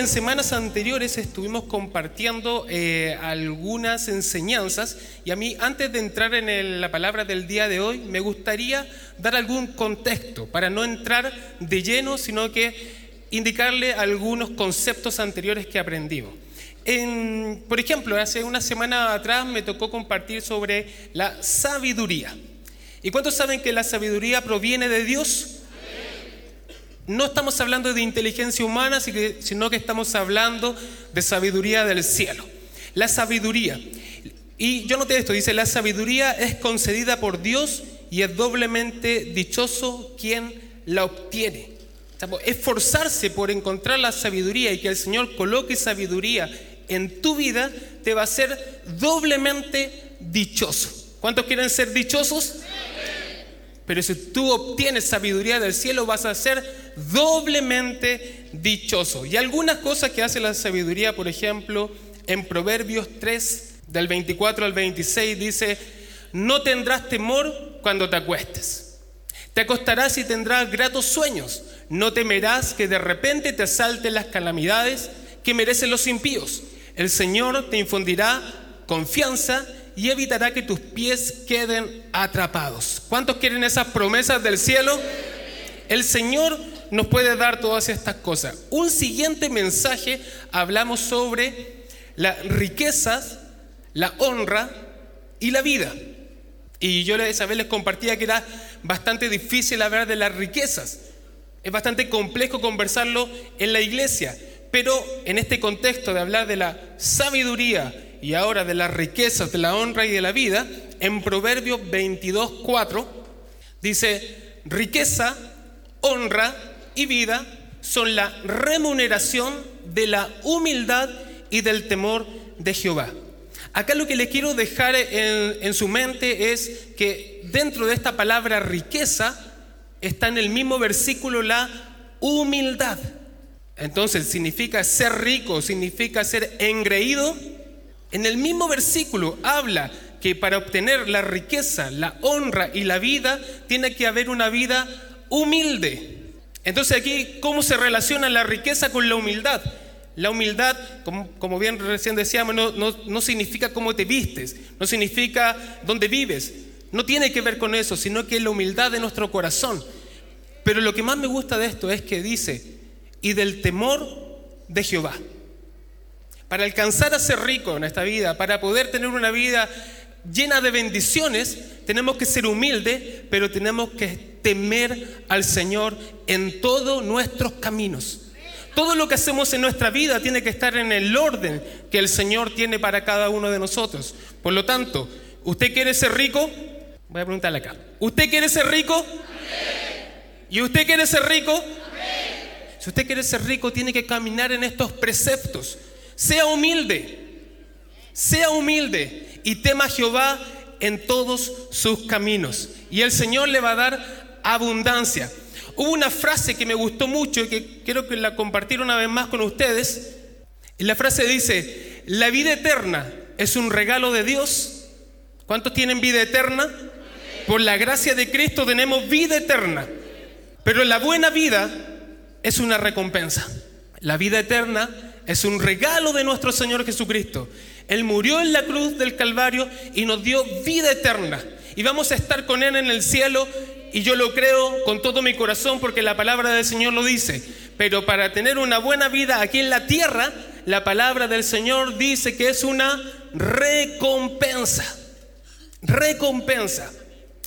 En semanas anteriores estuvimos compartiendo eh, algunas enseñanzas y a mí antes de entrar en la palabra del día de hoy me gustaría dar algún contexto para no entrar de lleno, sino que indicarle algunos conceptos anteriores que aprendimos. En- por ejemplo, hace una semana atrás me tocó compartir sobre la sabiduría. ¿Y cuántos saben que la sabiduría proviene de Dios? No estamos hablando de inteligencia humana, sino que estamos hablando de sabiduría del cielo. La sabiduría. Y yo noté esto, dice, la sabiduría es concedida por Dios y es doblemente dichoso quien la obtiene. Sea, Esforzarse por encontrar la sabiduría y que el Señor coloque sabiduría en tu vida te va a hacer doblemente dichoso. ¿Cuántos quieren ser dichosos? Pero si tú obtienes sabiduría del cielo, vas a ser doblemente dichoso. Y algunas cosas que hace la sabiduría, por ejemplo, en Proverbios 3, del 24 al 26, dice, no tendrás temor cuando te acuestes. Te acostarás y tendrás gratos sueños. No temerás que de repente te asalten las calamidades que merecen los impíos. El Señor te infundirá confianza y evitará que tus pies queden atrapados. ¿Cuántos quieren esas promesas del cielo? El Señor nos puede dar todas estas cosas. Un siguiente mensaje hablamos sobre las riquezas, la honra y la vida. Y yo esa vez les compartía que era bastante difícil hablar de las riquezas. Es bastante complejo conversarlo en la iglesia. Pero en este contexto de hablar de la sabiduría y ahora de las riquezas, de la honra y de la vida, en Proverbios 22, 4, dice, riqueza, honra y vida son la remuneración de la humildad y del temor de Jehová. Acá lo que le quiero dejar en, en su mente es que dentro de esta palabra riqueza está en el mismo versículo la humildad. Entonces significa ser rico, significa ser engreído. En el mismo versículo habla que para obtener la riqueza, la honra y la vida, tiene que haber una vida humilde. Entonces aquí, ¿cómo se relaciona la riqueza con la humildad? La humildad, como, bien recién decíamos, no, no, no significa cómo te vistes, no significa dónde vives, no tiene que ver con eso, sino que es la humildad de nuestro corazón. Pero lo que más me gusta de esto es que dice, y del temor de Jehová. Para alcanzar a ser rico en esta vida, para poder tener una vida llena de bendiciones, tenemos que ser humildes, pero tenemos que temer al Señor en todos nuestros caminos. Todo lo que hacemos en nuestra vida tiene que estar en el orden que el Señor tiene para cada uno de nosotros. Por lo tanto, ¿usted quiere ser rico? Voy a preguntarle acá. ¿Usted quiere ser rico? ¿Y usted quiere ser rico? Si usted quiere ser rico, tiene que caminar en estos preceptos. Sea humilde, sea humilde y tema a Jehová en todos sus caminos. Y el Señor le va a dar abundancia. Hubo una frase que me gustó mucho y que quiero que la compartir una vez más con ustedes. Y la frase dice, la vida eterna es un regalo de Dios. ¿Cuántos tienen vida eterna? Por la gracia de Cristo tenemos vida eterna. Pero la buena vida es una recompensa. La vida eterna es un regalo de nuestro Señor Jesucristo. Él murió en la cruz del Calvario y nos dio vida eterna. Y vamos a estar con Él en el cielo y yo lo creo con todo mi corazón porque la palabra del Señor lo dice. Pero para tener una buena vida aquí en la tierra, la palabra del Señor dice que es una recompensa. Recompensa.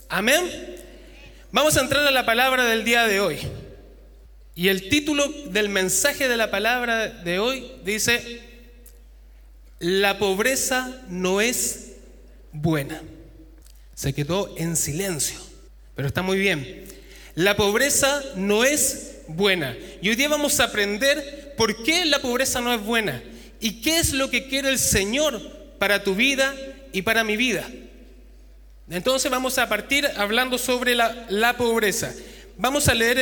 Amén. Vamos a entrar a la palabra del día de hoy. Y el título del mensaje de la palabra de hoy dice, la pobreza no es buena. Se quedó en silencio, pero está muy bien. La pobreza no es buena. Y hoy día vamos a aprender por qué la pobreza no es buena y qué es lo que quiere el Señor para tu vida y para mi vida. Entonces vamos a partir hablando sobre la, pobreza. Vamos a leer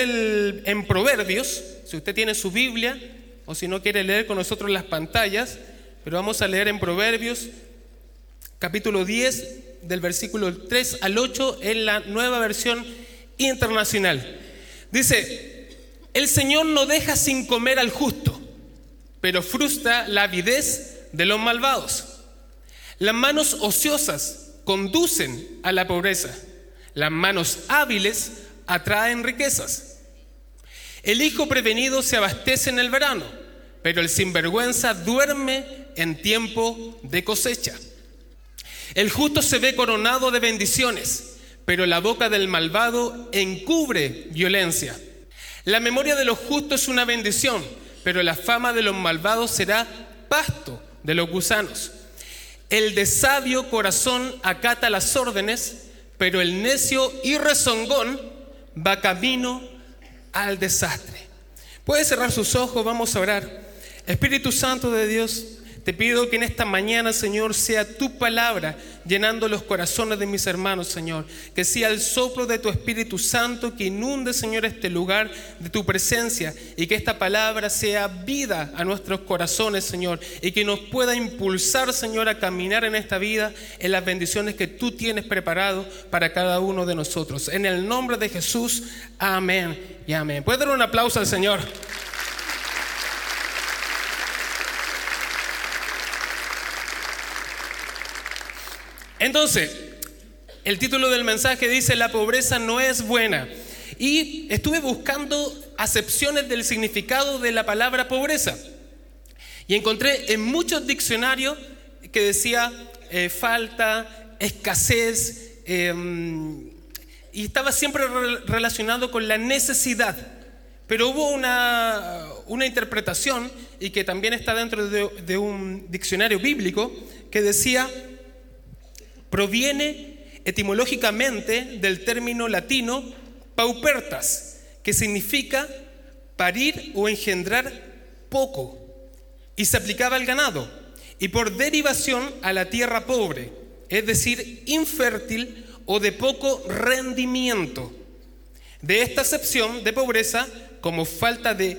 en Proverbios, si usted tiene su Biblia o si no quiere leer con nosotros las pantallas, pero vamos a leer en Proverbios capítulo 10 del versículo 3 al 8 en la nueva versión internacional. Dice, el Señor no deja sin comer al justo, pero frustra la avidez de los malvados. Las manos ociosas conducen a la pobreza, las manos hábiles atraen riquezas. El hijo prevenido se abastece en el verano, pero el sinvergüenza duerme en tiempo de cosecha. El justo se ve coronado de bendiciones, pero la boca del malvado encubre violencia. La memoria de los justos es una bendición, pero la fama de los malvados será pasto de los gusanos. El de sabio corazón acata las órdenes, pero el necio y rezongón va camino al desastre. Puede cerrar sus ojos, vamos a orar. Espíritu Santo de Dios, te pido que en esta mañana, Señor, sea tu palabra llenando los corazones de mis hermanos, Señor. Que sea el soplo de tu Espíritu Santo que inunde, Señor, este lugar de tu presencia y que esta palabra sea vida a nuestros corazones, Señor, y que nos pueda impulsar, Señor, a caminar en esta vida en las bendiciones que tú tienes preparado para cada uno de nosotros. En el nombre de Jesús, amén y amén. ¿Puede dar un aplauso al Señor? Entonces, el título del mensaje dice, la pobreza no es buena. Y estuve buscando acepciones del significado de la palabra pobreza. Y encontré en muchos diccionarios que decía eh, falta, escasez, em, y estaba siempre relacionado con la necesidad. Pero hubo una, interpretación, y que también está dentro de un diccionario bíblico, que decía proviene etimológicamente del término latino paupertas, que significa parir o engendrar poco, y se aplicaba al ganado, y por derivación a la tierra pobre, es decir, infértil o de poco rendimiento. De esta acepción de pobreza como falta de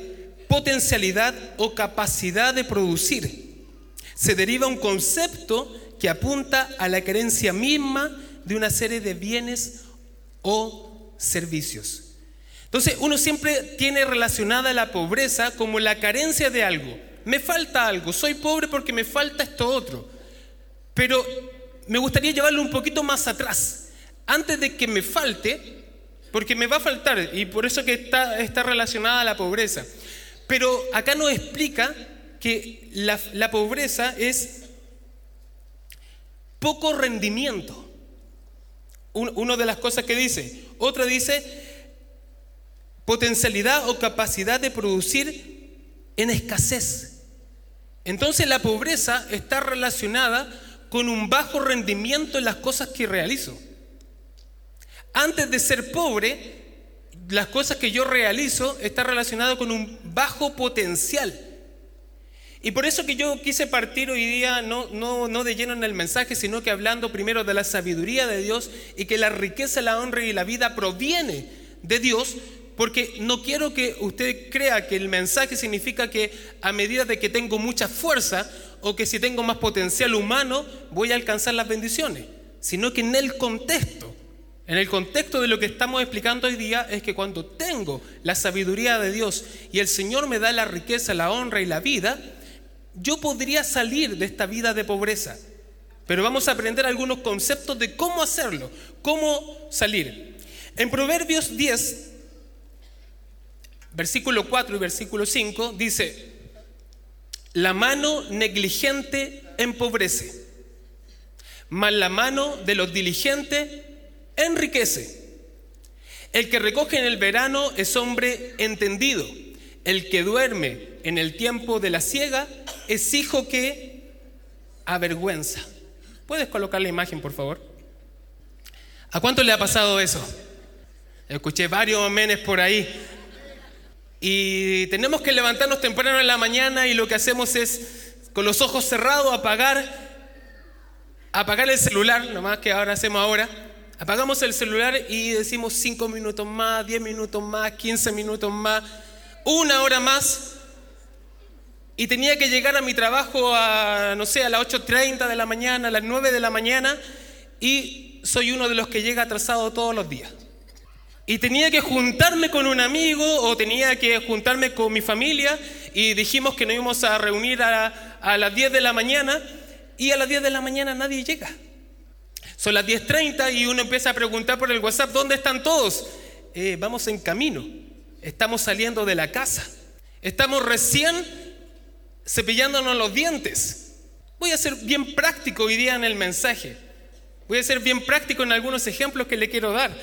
potencialidad o capacidad de producir, se deriva un concepto que apunta a la creencia misma de una serie de bienes o servicios. Entonces, uno siempre tiene relacionada la pobreza como la carencia de algo. Me falta algo, soy pobre porque me falta esto otro. Pero me gustaría llevarlo un poquito más atrás. Antes de que me falte, porque me va a faltar, y por eso que está, está relacionada a la pobreza. Pero acá nos explica que la pobreza es poco rendimiento. Una de las cosas que dice. Otra dice potencialidad o capacidad de producir en escasez. Entonces la pobreza está relacionada con un bajo rendimiento en las cosas que realizo. Antes de ser pobre, las cosas que yo realizo están relacionadas con un bajo potencial. Y por eso que yo quise partir hoy día no, no, no de lleno en el mensaje, sino que hablando primero de la sabiduría de Dios y que la riqueza, la honra y la vida proviene de Dios, porque no quiero que usted crea que el mensaje significa que a medida de que tengo mucha fuerza o que si tengo más potencial humano voy a alcanzar las bendiciones, sino que en el contexto, en el contexto de lo que estamos explicando hoy día es que cuando tengo la sabiduría de Dios y el Señor me da la riqueza, la honra y la vida, yo podría salir de esta vida de pobreza, pero vamos a aprender algunos conceptos de cómo hacerlo, cómo salir. En Proverbios 10, versículo 4 y versículo 5, dice, la mano negligente empobrece, mas la mano de los diligentes enriquece. El que recoge en el verano es hombre entendido, el que duerme en el tiempo de la ciega es hijo que avergüenza. ¿Puedes colocar la imagen, por favor? ¿A cuánto le ha pasado eso? Escuché varios amenes por ahí. Y tenemos que levantarnos temprano en la mañana y lo que hacemos es con los ojos cerrados, apagar, apagar el celular, nomás que ahora hacemos ahora. Apagamos el celular y decimos 5 minutos más, 10 minutos más, 15 minutos más, una hora más. Y tenía que llegar a mi trabajo a, no sé, a las 8.30 de la mañana, a las 9 de la mañana, y soy uno de los que llega atrasado todos los días. Y tenía que juntarme con un amigo o tenía que juntarme con mi familia y dijimos que nos íbamos a reunir a, las 10 de la mañana y a las 10 de la mañana nadie llega. Son las 10.30 y uno empieza a preguntar por el WhatsApp, ¿dónde están todos? Eh, vamos en camino, estamos saliendo de la casa, estamos recién cepillándonos los dientes. Voy a ser bien práctico hoy día en el mensaje. Voy a ser bien práctico en algunos ejemplos que le quiero dar.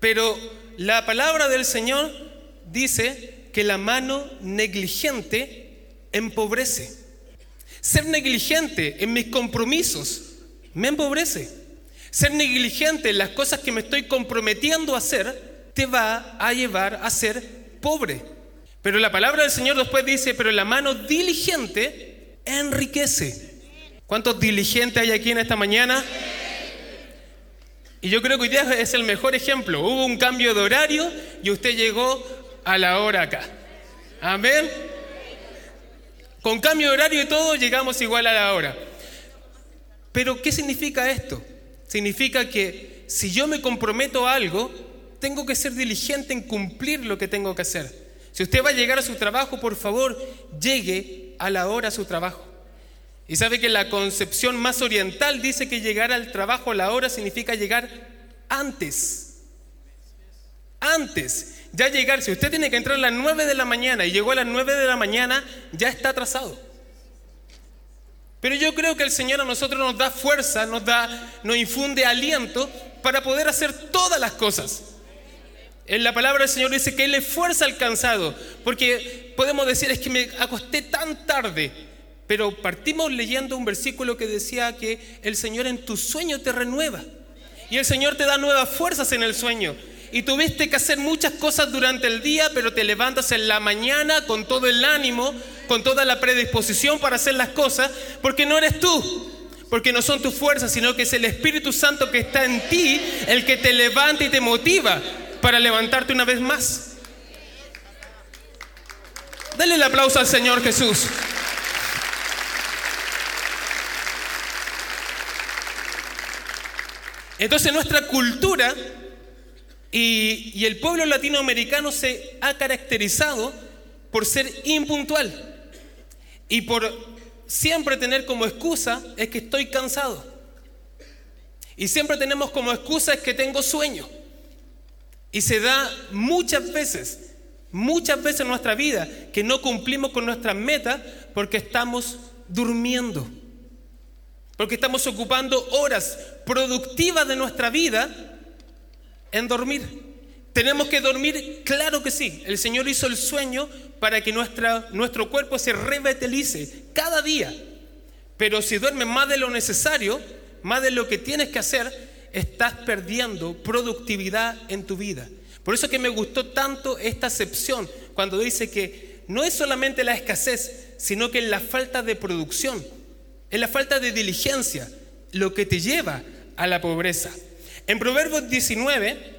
Pero la palabra del Señor dice que la mano negligente empobrece. Ser negligente en mis compromisos me empobrece. Ser negligente en las cosas que me estoy comprometiendo a hacer te va a llevar a ser pobre. Pero la palabra del Señor después dice, pero la mano diligente enriquece. ¿Cuántos diligentes hay aquí en esta mañana? Y yo creo que hoy día es el mejor ejemplo. Hubo un cambio de horario y usted llegó a la hora acá. Amén. Con cambio de horario y todo llegamos igual a la hora. Pero ¿qué significa esto? Significa que si yo me comprometo a algo, tengo que ser diligente en cumplir lo que tengo que hacer. Si usted va a llegar a su trabajo, por favor, llegue a la hora a su trabajo. Y sabe que la concepción más oriental dice que llegar al trabajo a la hora significa llegar antes. Antes. Ya llegar, si usted tiene que entrar a las 9 de la mañana y llegó a las 9 de la mañana, ya está atrasado. Pero yo creo que el Señor a nosotros nos da fuerza, nos da, nos infunde aliento para poder hacer todas las cosas. En la palabra del Señor dice que Él es fuerza alcanzado, porque podemos decir es que me acosté tan tarde, pero partimos leyendo un versículo que decía que el Señor en tu sueño te renueva. Y el Señor te da nuevas fuerzas en el sueño. Y tuviste que hacer muchas cosas durante el día, pero te levantas en la mañana con todo el ánimo, con toda la predisposición para hacer las cosas, porque no eres tú, porque no son tus fuerzas, sino que es el Espíritu Santo que está en ti el que te levanta y te motiva para levantarte una vez más. Dale el aplauso al Señor Jesús. Entonces nuestra cultura y, el pueblo latinoamericano se ha caracterizado por ser impuntual y por siempre tener como excusa es que estoy cansado. Y siempre tenemos como excusa es que tengo sueño. Y se da muchas veces, muchas veces en nuestra vida que no cumplimos con nuestras metas porque estamos durmiendo porque estamos ocupando horas productivas de nuestra vida en dormir. ¿Tenemos que dormir? Claro que sí. El Señor hizo el sueño para que nuestra, nuestro cuerpo se revitalice cada día. Pero si duermes más de lo necesario, más de lo que tienes que hacer, estás perdiendo productividad en tu vida. Por eso que me gustó tanto esta acepción cuando dice que no es solamente la escasez, sino que la falta de producción es la falta de diligencia lo que te lleva a la pobreza. En Proverbios 19,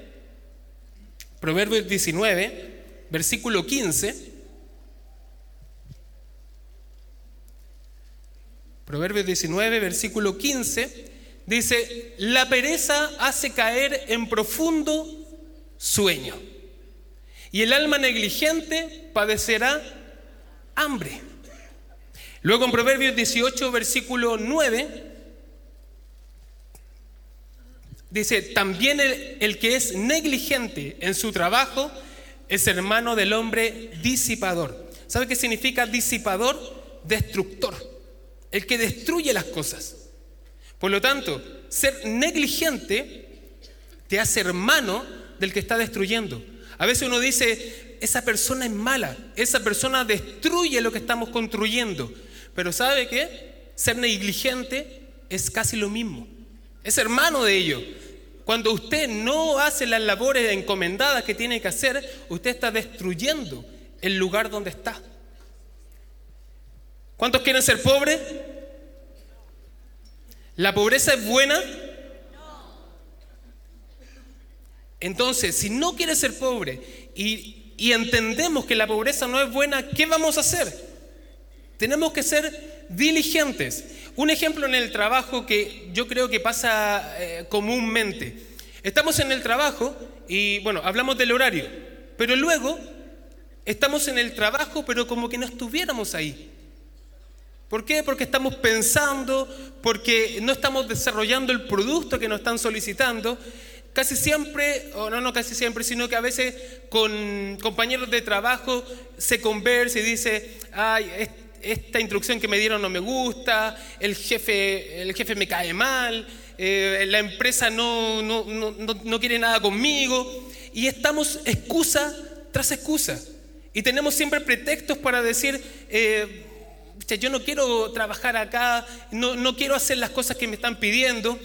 Proverbios 19, versículo 15, Proverbios 19, versículo 15, dice, la pereza hace caer en profundo sueño y el alma negligente padecerá hambre. Luego en Proverbios 18, versículo 9, dice, también el, que es negligente en su trabajo es hermano del hombre disipador. ¿Sabe qué significa disipador? Destructor, el que destruye las cosas. Por lo tanto, ser negligente te hace hermano del que está destruyendo. A veces uno dice, esa persona es mala, esa persona destruye lo que estamos construyendo. Pero ¿sabe qué? Ser negligente es casi lo mismo. Es hermano de ello. Cuando usted no hace las labores encomendadas que tiene que hacer, usted está destruyendo el lugar donde está. ¿Cuántos quieren ser pobres? ¿La pobreza es buena? Entonces, si no quieres ser pobre y, entendemos que la pobreza no es buena, ¿qué vamos a hacer? Tenemos que ser diligentes. Un ejemplo en el trabajo que yo creo que pasa eh, comúnmente. Estamos en el trabajo y, bueno, hablamos del horario, pero luego estamos en el trabajo, pero como que no estuviéramos ahí. ¿Por qué? Porque estamos pensando, porque no estamos desarrollando el producto que nos están solicitando. Casi siempre, o no, no casi siempre, sino que a veces con compañeros de trabajo se conversa y dice, ay, esta instrucción que me dieron no me gusta, el jefe, el jefe me cae mal, eh, la empresa no, no, no, no, quiere nada conmigo, y estamos excusa tras excusa. Y tenemos siempre pretextos para decir, eh, yo no quiero trabajar acá, no, no quiero hacer las cosas que me están pidiendo,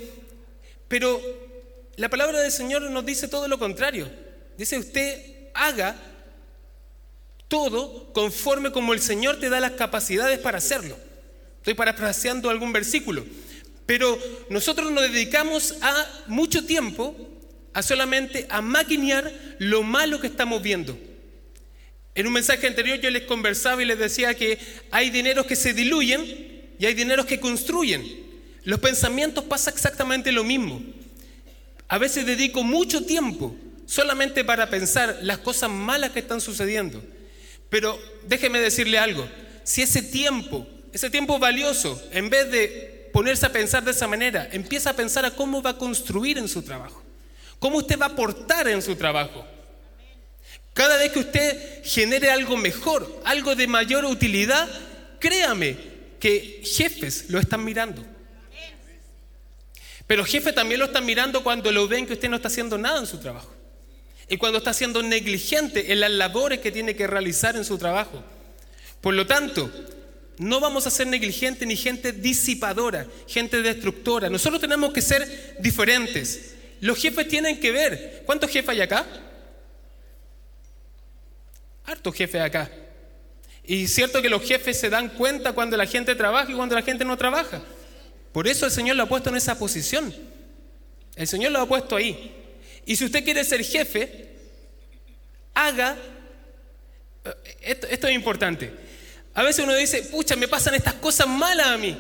pero la palabra del Señor nos dice todo lo contrario. Dice usted, haga todo conforme como el Señor te da las capacidades para hacerlo. Estoy parafraseando algún versículo. Pero nosotros nos dedicamos a mucho tiempo a solamente a maquinear lo malo que estamos viendo. En un mensaje anterior yo les conversaba y les decía que hay dineros que se diluyen y hay dineros que construyen. Los pensamientos pasa exactamente lo mismo. A veces dedico mucho tiempo solamente para pensar las cosas malas que están sucediendo. Pero déjeme decirle algo, si ese tiempo, ese tiempo valioso, en vez de ponerse a pensar de esa manera, empieza a pensar a cómo va a construir en su trabajo, cómo usted va a aportar en su trabajo, cada vez que usted genere algo mejor, algo de mayor utilidad, créame que jefes lo están mirando. Pero jefes también lo están mirando cuando lo ven que usted no está haciendo nada en su trabajo. Y cuando está siendo negligente en las labores que tiene que realizar en su trabajo. Por lo tanto, no vamos a ser negligentes ni gente disipadora, gente destructora. Nosotros tenemos que ser diferentes. Los jefes tienen que ver. ¿Cuántos jefes hay acá? Harto jefe acá. Y cierto que los jefes se dan cuenta cuando la gente trabaja y cuando la gente no trabaja. Por eso el Señor lo ha puesto en esa posición. El Señor lo ha puesto ahí. Y si usted quiere ser jefe, haga... Esto, esto es importante. A veces uno dice, pucha, me pasan estas cosas malas a mí.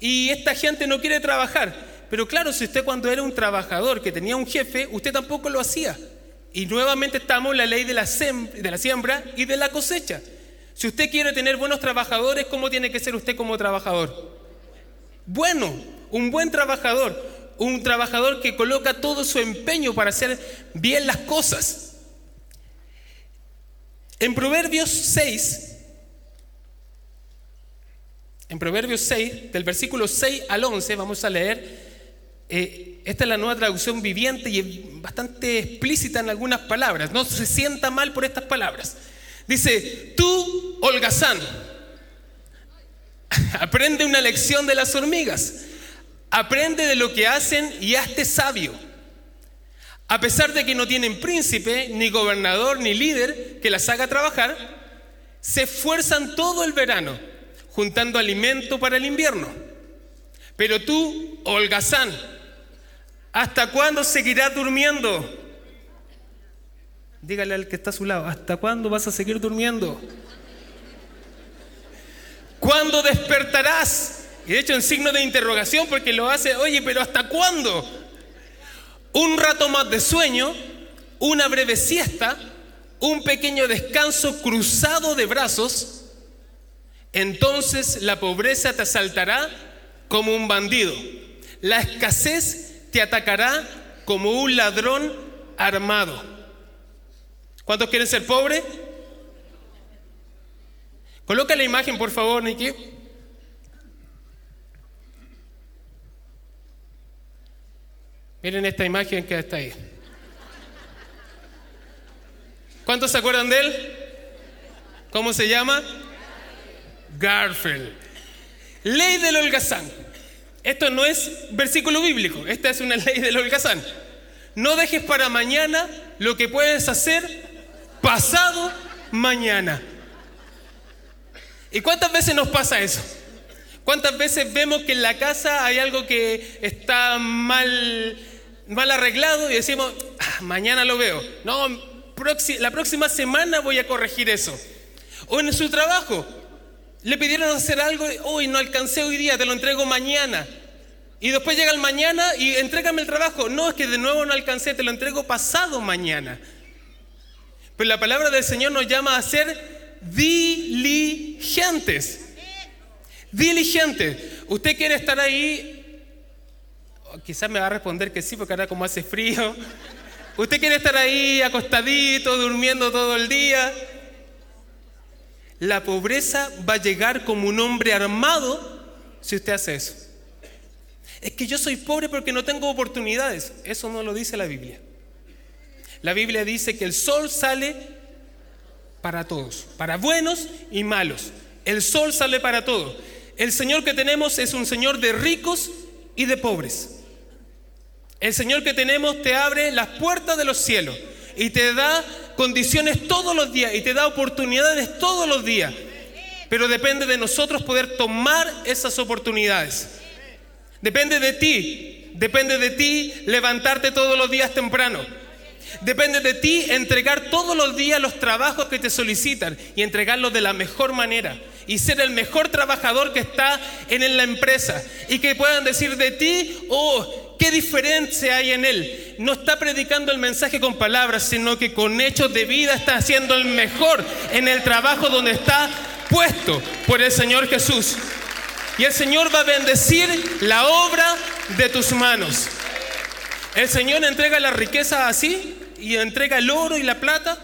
Y esta gente no quiere trabajar. Pero claro, si usted cuando era un trabajador que tenía un jefe, usted tampoco lo hacía. Y nuevamente estamos en la ley de la, de la siembra y de la cosecha. Si usted quiere tener buenos trabajadores, ¿cómo tiene que ser usted como trabajador? Bueno, un buen trabajador, un trabajador que coloca todo su empeño para hacer bien las cosas. En Proverbios 6, en Proverbios 6, del versículo 6 al 11, vamos a leer, eh, esta es la nueva traducción viviente y es bastante explícita en algunas palabras. No se sienta mal por estas palabras. Dice, tú, holgazán, aprende una lección de las hormigas. Aprende de lo que hacen y hazte sabio. A pesar de que no tienen príncipe, ni gobernador, ni líder que las haga trabajar, se esfuerzan todo el verano juntando alimento para el invierno. Pero tú, holgazán, ¿Hasta cuándo seguirás durmiendo? Dígale al que está a su lado, ¿hasta cuándo vas a seguir durmiendo? ¿Cuándo despertarás? Y de hecho en signo de interrogación porque lo hace, oye, pero ¿hasta cuándo? Un rato más de sueño, una breve siesta, un pequeño descanso cruzado de brazos, entonces la pobreza te asaltará como un bandido. La escasez te atacará como un ladrón armado. ¿Cuántos quieren ser pobres? Coloca la imagen, por favor, Niki. Miren esta imagen que está ahí. ¿Cuántos se acuerdan de él? ¿Cómo se llama? Garfield. Ley del holgazán. Esto no es versículo bíblico, esta es una ley del holgazán. No dejes para mañana lo que puedes hacer pasado mañana. ¿Y cuántas veces nos pasa eso? ¿Cuántas veces vemos que en la casa hay algo que está mal, mal arreglado y decimos, ah, mañana lo veo? No, la próxima semana voy a corregir eso. O en su trabajo, le pidieron hacer algo, hoy no alcancé hoy día, te lo entrego mañana. Y después llega el mañana y entrégame el trabajo. No, es que de nuevo no alcancé, te lo entrego pasado mañana. Pero la palabra del Señor nos llama a ser diligentes. Diligentes. Usted quiere estar ahí, quizás me va a responder que sí, porque ahora como hace frío. Usted quiere estar ahí acostadito, durmiendo todo el día. La pobreza va a llegar como un hombre armado si usted hace eso. Es que yo soy pobre porque no tengo oportunidades. Eso no lo dice la Biblia. La Biblia dice que el sol sale para todos, para buenos y malos. El sol sale para todos. El Señor que tenemos es un Señor de ricos y de pobres. El Señor que tenemos te abre las puertas de los cielos y te da condiciones todos los días y te da oportunidades todos los días. Pero depende de nosotros poder tomar esas oportunidades. Depende de ti, depende de ti levantarte todos los días temprano. Depende de ti entregar todos los días los trabajos que te solicitan y entregarlos de la mejor manera y ser el mejor trabajador que está en la empresa y que puedan decir de ti, oh, qué diferencia hay en él. No está predicando el mensaje con palabras, sino que con hechos de vida está haciendo el mejor en el trabajo donde está puesto por el Señor Jesús. Y el Señor va a bendecir la obra de tus manos. El Señor entrega la riqueza así y entrega el oro y la plata.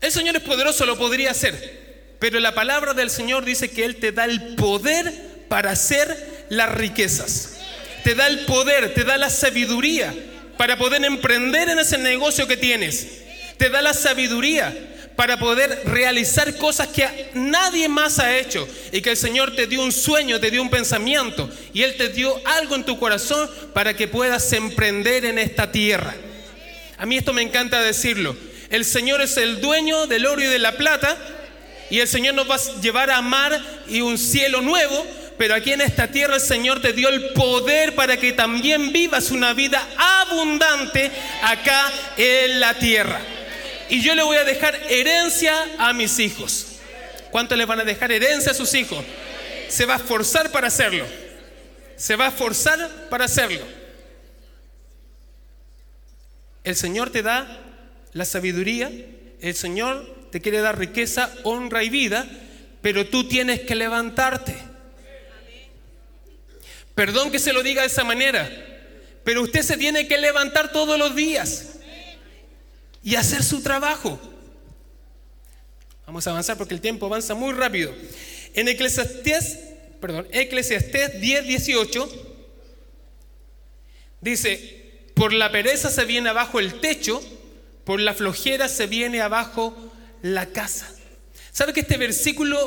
El Señor es poderoso, lo podría hacer. Pero la palabra del Señor dice que Él te da el poder para hacer las riquezas. Te da el poder, te da la sabiduría para poder emprender en ese negocio que tienes. Te da la sabiduría para poder realizar cosas que nadie más ha hecho y que el Señor te dio un sueño, te dio un pensamiento y Él te dio algo en tu corazón para que puedas emprender en esta tierra. A mí esto me encanta decirlo. El Señor es el dueño del oro y de la plata y el Señor nos va a llevar a mar y un cielo nuevo, pero aquí en esta tierra el Señor te dio el poder para que también vivas una vida abundante acá en la tierra. Y yo le voy a dejar herencia a mis hijos. ¿Cuánto le van a dejar herencia a sus hijos? Se va a esforzar para hacerlo. Se va a esforzar para hacerlo. El Señor te da la sabiduría, el Señor te quiere dar riqueza, honra y vida, pero tú tienes que levantarte. Perdón que se lo diga de esa manera, pero usted se tiene que levantar todos los días y hacer su trabajo. Vamos a avanzar porque el tiempo avanza muy rápido. En Eclesiastés, perdón, Eclesiastés 10, 18 dice, por la pereza se viene abajo el techo, por la flojera se viene abajo la casa. ¿Sabe que este versículo,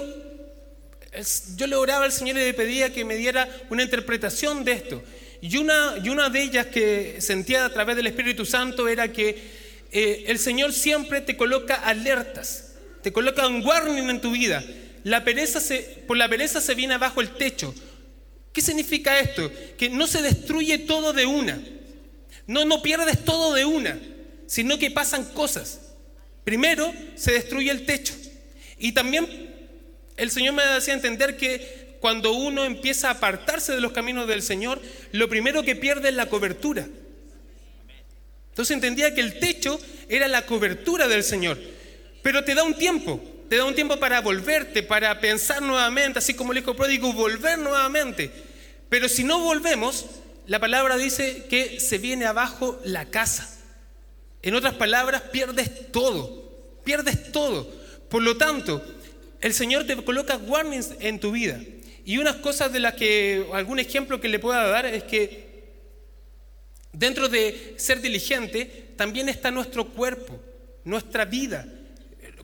yo le oraba al Señor y le pedía que me diera una interpretación de esto? Y una, y una de ellas que sentía a través del Espíritu Santo era que eh, el Señor siempre te coloca alertas, te coloca un warning en tu vida. La pereza por la pereza se viene abajo el techo. ¿Qué significa esto? Que no se destruye todo de una. No, no pierdes todo de una, sino que pasan cosas. Primero se destruye el techo. Y también el Señor me hacía entender que cuando uno empieza a apartarse de los caminos del Señor, lo primero que pierde es la cobertura. Entonces entendía que el techo era la cobertura del Señor. Pero te da un tiempo, te da un tiempo para volverte, para pensar nuevamente, así como el hijo pródigo, volver nuevamente. Pero si no volvemos, la palabra dice que se viene abajo la casa. En otras palabras, pierdes todo, pierdes todo. Por lo tanto, el Señor te coloca warnings en tu vida. Y unas cosas de las que, algún ejemplo que le pueda dar es que dentro de ser diligente también está nuestro cuerpo, nuestra vida,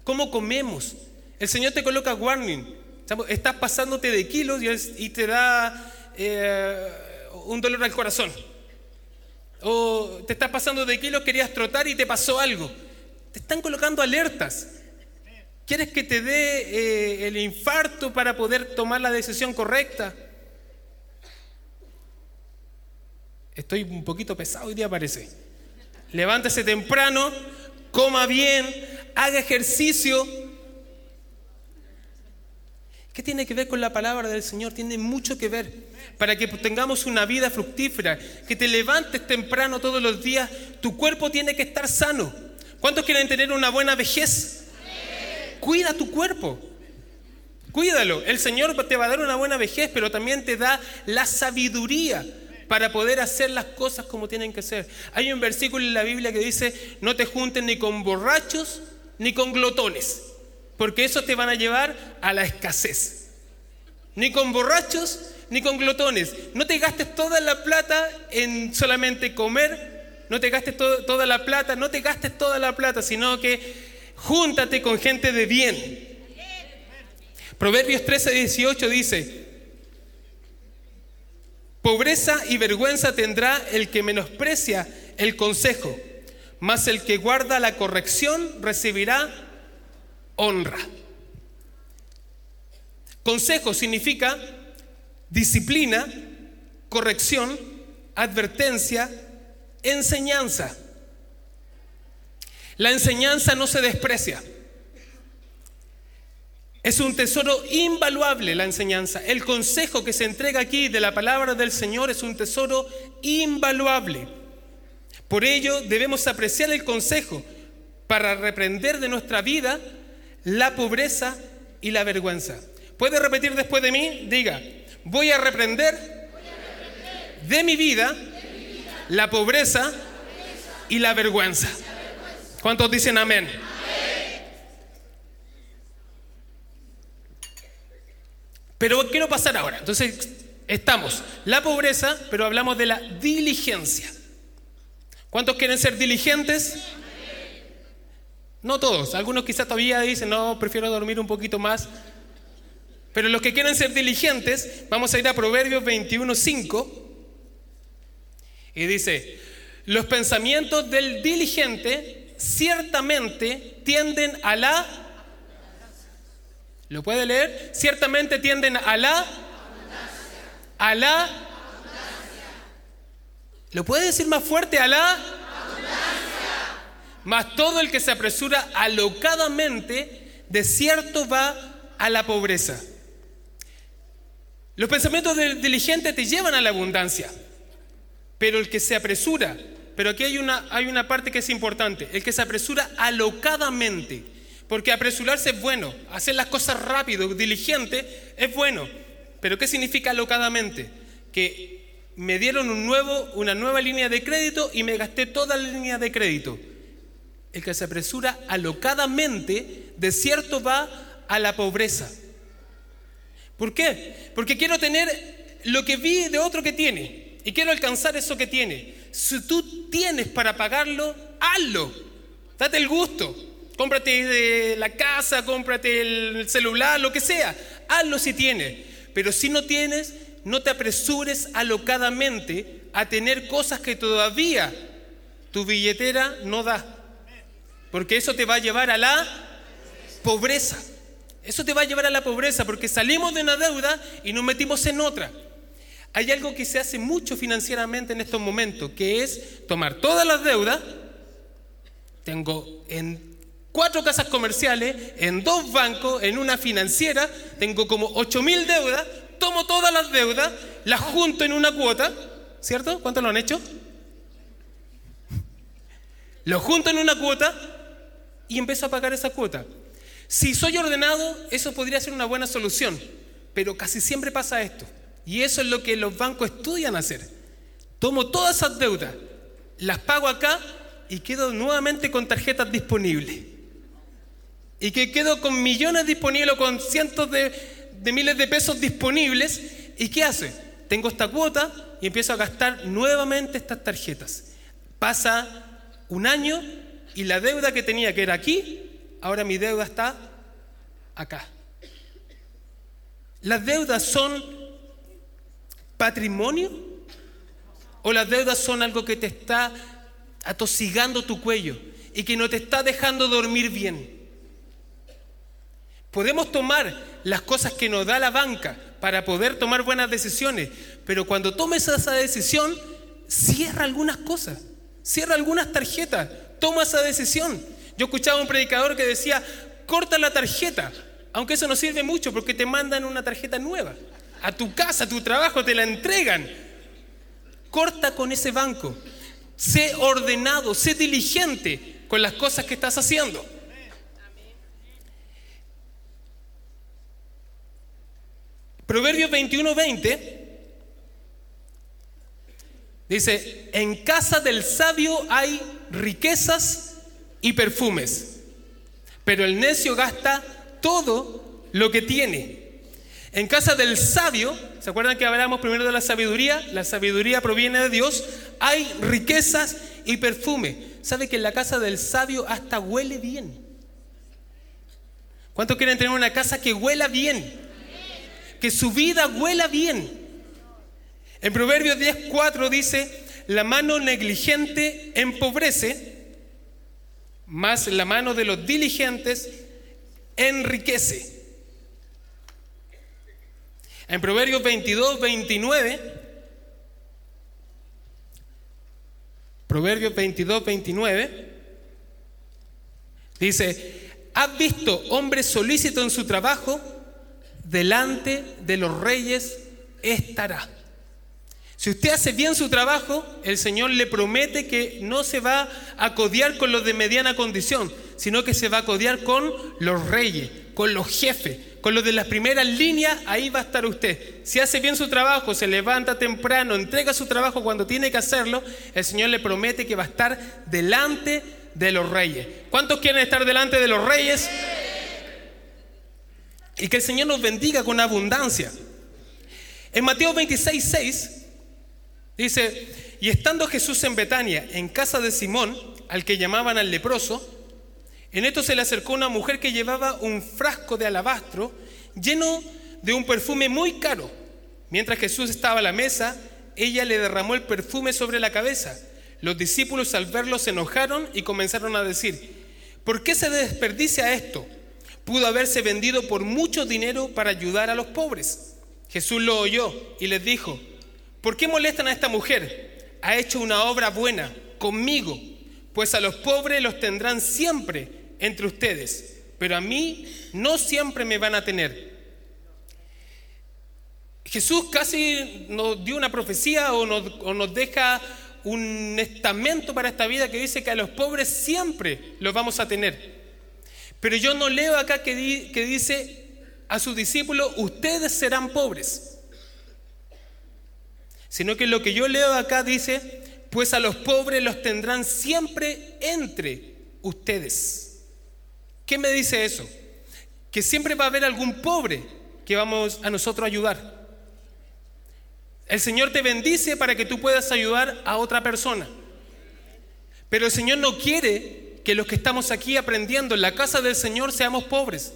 cómo comemos. El Señor te coloca warning. Estás pasándote de kilos y te da eh, un dolor al corazón. O te estás pasando de kilos, querías trotar y te pasó algo. Te están colocando alertas. ¿Quieres que te dé eh, el infarto para poder tomar la decisión correcta? Estoy un poquito pesado hoy día parece. Levántese temprano, coma bien, haga ejercicio. ¿Qué tiene que ver con la palabra del Señor? Tiene mucho que ver. Para que tengamos una vida fructífera, que te levantes temprano todos los días, tu cuerpo tiene que estar sano. ¿Cuántos quieren tener una buena vejez? Cuida tu cuerpo. Cuídalo. El Señor te va a dar una buena vejez, pero también te da la sabiduría para poder hacer las cosas como tienen que ser. Hay un versículo en la Biblia que dice, no te junten ni con borrachos ni con glotones, porque eso te van a llevar a la escasez. Ni con borrachos ni con glotones. No te gastes toda la plata en solamente comer, no te gastes toda la plata, no te gastes toda la plata, sino que júntate con gente de bien. Proverbios 13, 18 dice, Pobreza y vergüenza tendrá el que menosprecia el consejo, mas el que guarda la corrección recibirá honra. Consejo significa disciplina, corrección, advertencia, enseñanza. La enseñanza no se desprecia. Es un tesoro invaluable la enseñanza. El consejo que se entrega aquí de la palabra del Señor es un tesoro invaluable. Por ello debemos apreciar el consejo para reprender de nuestra vida la pobreza y la vergüenza. ¿Puede repetir después de mí? Diga, voy a reprender, de, mi vida, la pobreza, y la vergüenza. ¿Cuántos dicen amén? Pero quiero pasar ahora. Entonces, estamos la pobreza, pero hablamos de la diligencia. ¿Cuántos quieren ser diligentes? No todos. Algunos quizás todavía dicen, no, prefiero dormir un poquito más. Pero los que quieren ser diligentes, vamos a ir a Proverbios 21.5. Y dice, los pensamientos del diligente ciertamente tienden a la ¿Lo puede leer? Ciertamente tienden a la... A la... ¿Lo puede decir más fuerte? A la... Mas todo el que se apresura alocadamente, de cierto va a la pobreza. Los pensamientos del diligente te llevan a la abundancia, pero el que se apresura, pero aquí hay una, hay una parte que es importante, el que se apresura alocadamente, porque apresurarse es bueno, hacer las cosas rápido, diligente, es bueno. Pero ¿qué significa alocadamente? Que me dieron un nuevo, una nueva línea de crédito y me gasté toda la línea de crédito. El que se apresura alocadamente, de cierto va a la pobreza. ¿Por qué? Porque quiero tener lo que vi de otro que tiene y quiero alcanzar eso que tiene. Si tú tienes para pagarlo, hazlo. Date el gusto. Cómprate la casa, cómprate el celular, lo que sea. Hazlo si tienes. Pero si no tienes, no te apresures alocadamente a tener cosas que todavía tu billetera no da. Porque eso te va a llevar a la pobreza. Eso te va a llevar a la pobreza porque salimos de una deuda y nos metimos en otra. Hay algo que se hace mucho financieramente en estos momentos, que es tomar todas las deudas. Tengo en cuatro casas comerciales, en dos bancos, en una financiera, tengo como 8 mil deudas, tomo todas las deudas, las junto en una cuota, ¿cierto? ¿Cuántos lo han hecho? Lo junto en una cuota y empiezo a pagar esa cuota. Si soy ordenado, eso podría ser una buena solución, pero casi siempre pasa esto. Y eso es lo que los bancos estudian hacer. Tomo todas esas deudas, las pago acá y quedo nuevamente con tarjetas disponibles y que quedo con millones disponibles o con cientos de, miles de pesos disponibles, ¿y qué hace? Tengo esta cuota y empiezo a gastar nuevamente estas tarjetas. Pasa un año y la deuda que tenía, que era aquí, ahora mi deuda está acá. ¿Las deudas son patrimonio o las deudas son algo que te está atosigando tu cuello y que no te está dejando dormir bien? Podemos tomar las cosas que nos da la banca para poder tomar buenas decisiones, pero cuando tomes esa decisión, cierra algunas cosas, cierra algunas tarjetas, toma esa decisión. Yo escuchaba a un predicador que decía, corta la tarjeta, aunque eso no sirve mucho porque te mandan una tarjeta nueva. A tu casa, a tu trabajo, te la entregan. Corta con ese banco. Sé ordenado, sé diligente con las cosas que estás haciendo. Proverbios 21:20 dice, en casa del sabio hay riquezas y perfumes, pero el necio gasta todo lo que tiene. En casa del sabio, ¿se acuerdan que hablamos primero de la sabiduría? La sabiduría proviene de Dios. Hay riquezas y perfume. ¿Sabe que en la casa del sabio hasta huele bien? ¿Cuántos quieren tener una casa que huela bien? Que su vida huela bien. En Proverbios 10:4 dice, la mano negligente empobrece, más la mano de los diligentes enriquece. En Proverbios 22, 29, Proverbios 22, 29, dice, ¿has visto hombre solícito en su trabajo? Delante de los reyes estará. Si usted hace bien su trabajo, el Señor le promete que no se va a codiar con los de mediana condición, sino que se va a codiar con los reyes, con los jefes, con los de las primeras líneas, ahí va a estar usted. Si hace bien su trabajo, se levanta temprano, entrega su trabajo cuando tiene que hacerlo, el Señor le promete que va a estar delante de los reyes. ¿Cuántos quieren estar delante de los reyes? Y que el Señor nos bendiga con abundancia. En Mateo 26, 6 dice, y estando Jesús en Betania, en casa de Simón, al que llamaban al leproso, en esto se le acercó una mujer que llevaba un frasco de alabastro lleno de un perfume muy caro. Mientras Jesús estaba a la mesa, ella le derramó el perfume sobre la cabeza. Los discípulos al verlo se enojaron y comenzaron a decir, ¿por qué se desperdicia esto? Pudo haberse vendido por mucho dinero para ayudar a los pobres. Jesús lo oyó y les dijo, ¿por qué molestan a esta mujer? Ha hecho una obra buena conmigo pues a los pobres los tendrán siempre entre ustedes, pero a mí no siempre me van a tener. Jesús casi nos dio una profecía o nos, deja un estamento para esta vida que dice que a los pobres siempre los vamos a tener. Pero yo no leo acá que, que dice a sus discípulos, ustedes serán pobres. Sino que lo que yo leo acá dice, pues a los pobres los tendrán siempre entre ustedes. ¿Qué me dice eso? Que siempre va a haber algún pobre que vamos a nosotros a ayudar. El Señor te bendice para que tú puedas ayudar a otra persona. Pero el Señor no quiere que los que estamos aquí aprendiendo en la casa del Señor seamos pobres.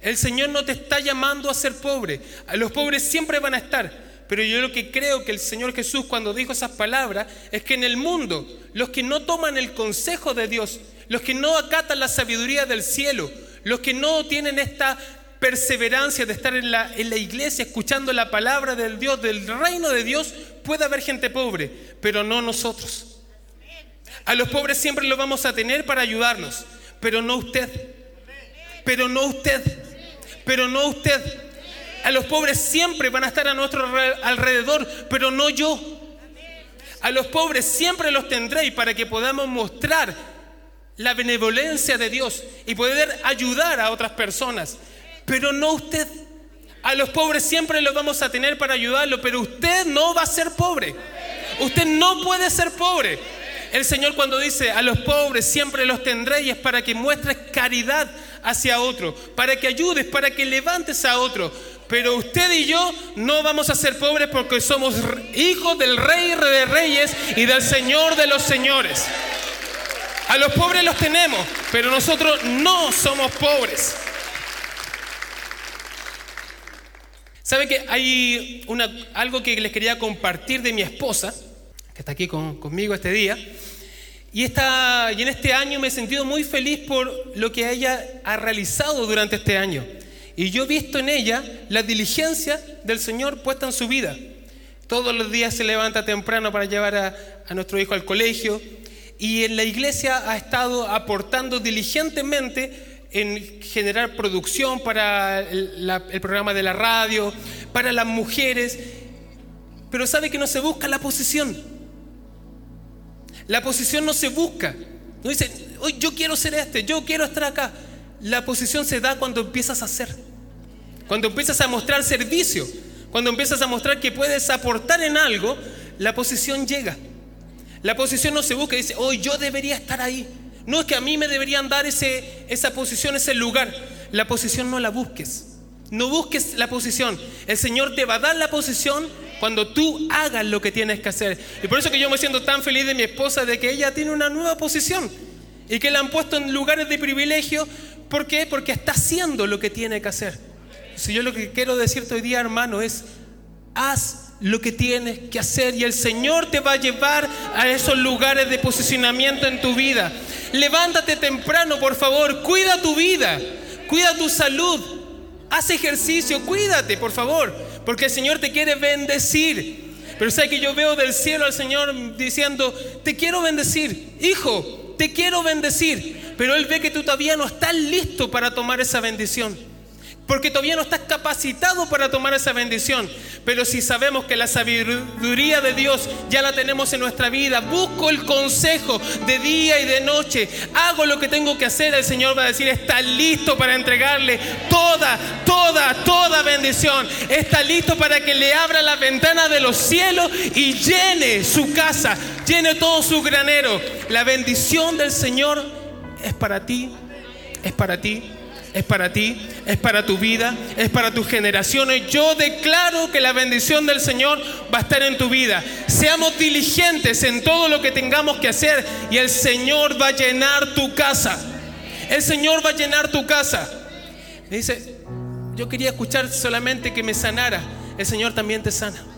El Señor no te está llamando a ser pobre. Los pobres siempre van a estar. Pero yo lo que creo que el Señor Jesús cuando dijo esas palabras es que en el mundo los que no toman el consejo de Dios, los que no acatan la sabiduría del cielo, los que no tienen esta perseverancia de estar en la, iglesia escuchando la palabra del Dios, del reino de Dios, puede haber gente pobre, pero no nosotros. A los pobres siempre los vamos a tener para ayudarnos, pero no usted, pero no usted, pero no usted. A los pobres siempre van a estar a nuestro alrededor, pero no yo. A los pobres siempre los tendréis para que podamos mostrar la benevolencia de Dios y poder ayudar a otras personas, pero no usted. A los pobres siempre los vamos a tener para ayudarlo, pero usted no va a ser pobre. Usted no puede ser pobre. El Señor cuando dice a los pobres siempre los tendréis es para que muestres caridad hacia otro, para que ayudes, para que levantes a otro. Pero usted y yo no vamos a ser pobres porque somos hijos del Rey de Reyes y del Señor de los Señores. A los pobres los tenemos, pero nosotros no somos pobres. ¿Sabe que hay algo que les quería compartir de mi esposa, que está aquí conmigo este día? Y, esta, y en este año me he sentido muy feliz por lo que ella ha realizado durante este año. Y yo he visto en ella la diligencia del Señor puesta en su vida. Todos los días se levanta temprano para llevar a nuestro hijo al colegio. Y en la iglesia ha estado aportando diligentemente en generar producción para el, programa de la radio, para las mujeres. Pero sabe que no se busca la posición. La posición no se busca. No dice, hoy yo quiero ser este, yo quiero estar acá. La posición se da cuando empiezas a hacer. Cuando empiezas a mostrar servicio. Cuando empiezas a mostrar que puedes aportar en algo, la posición llega. La posición no se busca dice, hoy yo debería estar ahí. No es que a mí me deberían dar ese, esa posición, ese lugar. La posición no la busques. No busques la posición. El Señor te va a dar la posición cuando tú hagas lo que tienes que hacer. Y por eso que yo me siento tan feliz de mi esposa, de que ella tiene una nueva posición y que la han puesto en lugares de privilegio. ¿Por qué? Porque está haciendo lo que tiene que hacer. Si yo lo que quiero decirte hoy día, hermano, es haz lo que tienes que hacer y el Señor te va a llevar a esos lugares de posicionamiento en tu vida. Levántate temprano, por favor, cuida tu vida, cuida tu salud, haz ejercicio, cuídate, por favor porque el Señor te quiere bendecir. Pero sé que yo veo del cielo al Señor diciendo, te quiero bendecir, hijo, te quiero bendecir. Pero Él ve que tú todavía no estás listo para tomar esa bendición porque todavía no estás capacitado para tomar esa bendición. Pero si sabemos que la sabiduría de Dios ya la tenemos en nuestra vida, busco el consejo de día y de noche, hago lo que tengo que hacer, el Señor va a decir, está listo para entregarle toda, toda, toda bendición. Está listo para que le abra la ventana de los cielos y llene su casa, llene todo su granero. La bendición del Señor es para ti, es para ti es para ti, es para tu vida, es para tus generaciones. Yo declaro que la bendición del Señor va a estar en tu vida. Seamos diligentes en todo lo que tengamos que hacer y el Señor va a llenar tu casa. El Señor va a llenar tu casa. Me dice, yo quería escuchar solamente que me sanara. El Señor también te sana.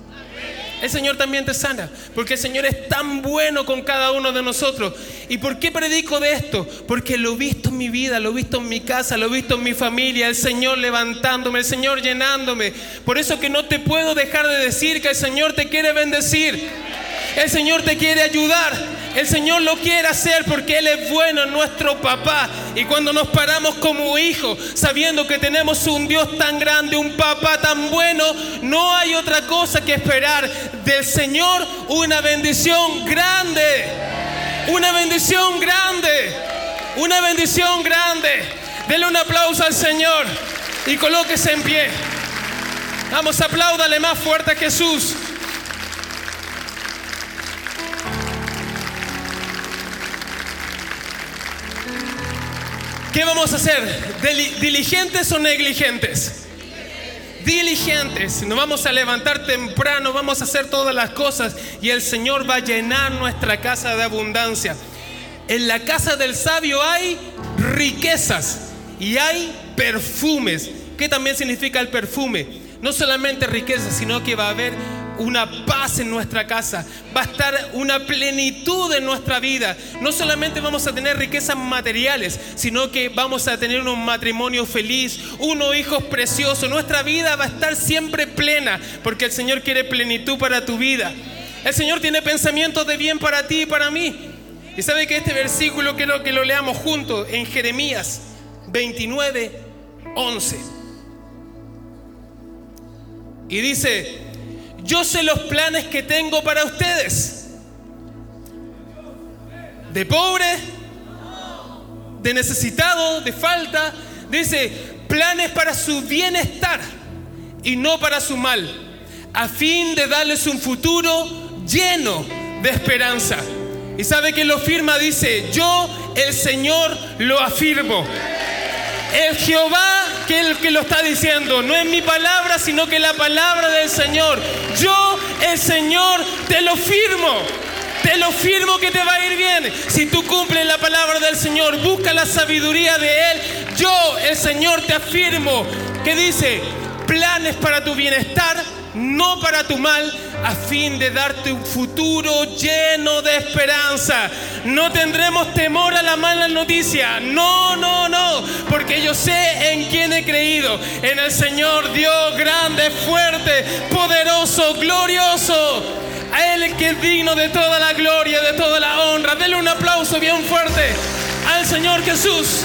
El Señor también te sana, porque el Señor es tan bueno con cada uno de nosotros. ¿Y por qué predico de esto? Porque lo he visto en mi vida, lo he visto en mi casa, lo he visto en mi familia, el Señor levantándome, el Señor llenándome. Por eso que no te puedo dejar de decir que el Señor te quiere bendecir. El Señor te quiere ayudar. El Señor lo quiere hacer porque Él es bueno, nuestro papá. Y cuando nos paramos como hijos, sabiendo que tenemos un Dios tan grande, un papá tan bueno, no hay otra cosa que esperar del Señor una bendición grande. Una bendición grande. Una bendición grande. Dele un aplauso al Señor y colóquese en pie. Vamos, apláudale más fuerte a Jesús. ¿Qué vamos a hacer? ¿Diligentes o negligentes? Diligentes. Nos vamos a levantar temprano, vamos a hacer todas las cosas y el Señor va a llenar nuestra casa de abundancia. En la casa del sabio hay riquezas y hay perfumes. ¿Qué también significa el perfume? No solamente riquezas, sino que va a haber una paz en nuestra casa, va a estar una plenitud en nuestra vida. No solamente vamos a tener riquezas materiales, sino que vamos a tener un matrimonio feliz, unos hijos preciosos. Nuestra vida va a estar siempre plena, porque el Señor quiere plenitud para tu vida. El Señor tiene pensamientos de bien para ti y para mí. Y sabe que este versículo quiero que lo leamos juntos en Jeremías 29, 11. Y dice, yo sé los planes que tengo para ustedes. De pobre, de necesitado, de falta. Dice, planes para su bienestar y no para su mal, a fin de darles un futuro lleno de esperanza. Y sabe que lo firma, dice, yo el Señor lo afirmo. El Jehová que el que lo está diciendo. No es mi palabra, sino que la palabra del Señor. Yo, el Señor, te lo firmo. Te lo firmo que te va a ir bien. Si tú cumples la palabra del Señor, busca la sabiduría de Él. Yo, el Señor, te afirmo que dice, planes para tu bienestar, no para tu mal, a fin de darte un futuro lleno de esperanza. No tendremos temor a la mala noticia. No, no, no. Porque yo sé en quién he creído. En el Señor Dios grande, fuerte, poderoso, glorioso. A Él que es digno de toda la gloria, de toda la honra. Denle un aplauso bien fuerte al Señor Jesús.